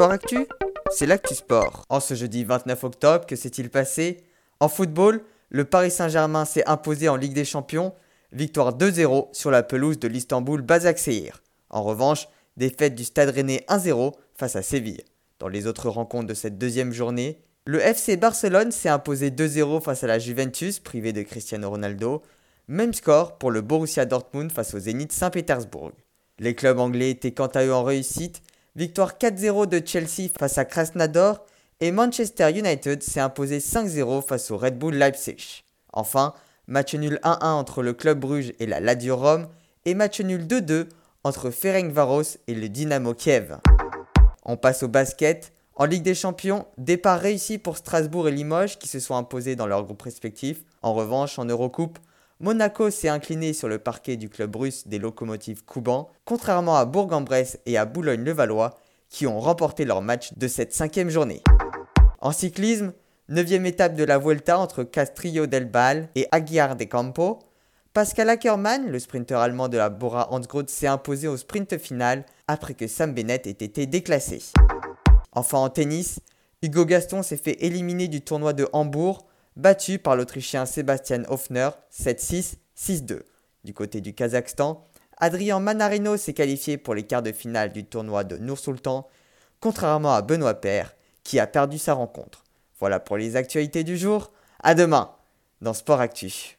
Sport Actu, c'est l'actu sport. En ce jeudi 29 octobre, que s'est-il passé? En football, le Paris Saint-Germain s'est imposé en Ligue des Champions, victoire 2-0 sur la pelouse de l'Istanbul Basaksehir. En revanche, défaite du Stade Rennais 1-0 face à Séville. Dans les autres rencontres de cette deuxième journée, le FC Barcelone s'est imposé 2-0 face à la Juventus, privé de Cristiano Ronaldo. Même score pour le Borussia Dortmund face au Zénith Saint-Pétersbourg. Les clubs anglais étaient quant à eux en réussite. Victoire 4-0 de Chelsea face à Krasnodar et Manchester United s'est imposé 5-0 face au Red Bull Leipzig. Enfin, match nul 1-1 entre le Club Bruges et la Lazio Rome et match nul 2-2 entre Ferencvaros et le Dynamo Kiev. On passe au basket. En Ligue des Champions, départ réussi pour Strasbourg et Limoges qui se sont imposés dans leurs groupes respectifs. En revanche, en Eurocoupe, Monaco s'est incliné sur le parquet du club russe des locomotives Kouban, contrairement à Bourg-en-Bresse et à Boulogne-le-Valois, qui ont remporté leur match de cette cinquième journée. En cyclisme, 9 étape de la Vuelta entre Castrillo del Bal et Aguiar de Campo, Pascal Ackermann, le sprinter allemand de la Bora Hansgrohe, s'est imposé au sprint final après que Sam Bennett ait été déclassé. Enfin en tennis, Hugo Gaston s'est fait éliminer du tournoi de Hambourg battu par l'Autrichien Sébastien Hofner 7-6, 6-2. Du côté du Kazakhstan, Adrien Manarino s'est qualifié pour les quarts de finale du tournoi de Nour-Sultan, contrairement à Benoît Paire, qui a perdu sa rencontre. Voilà pour les actualités du jour. À demain dans Sport Actu.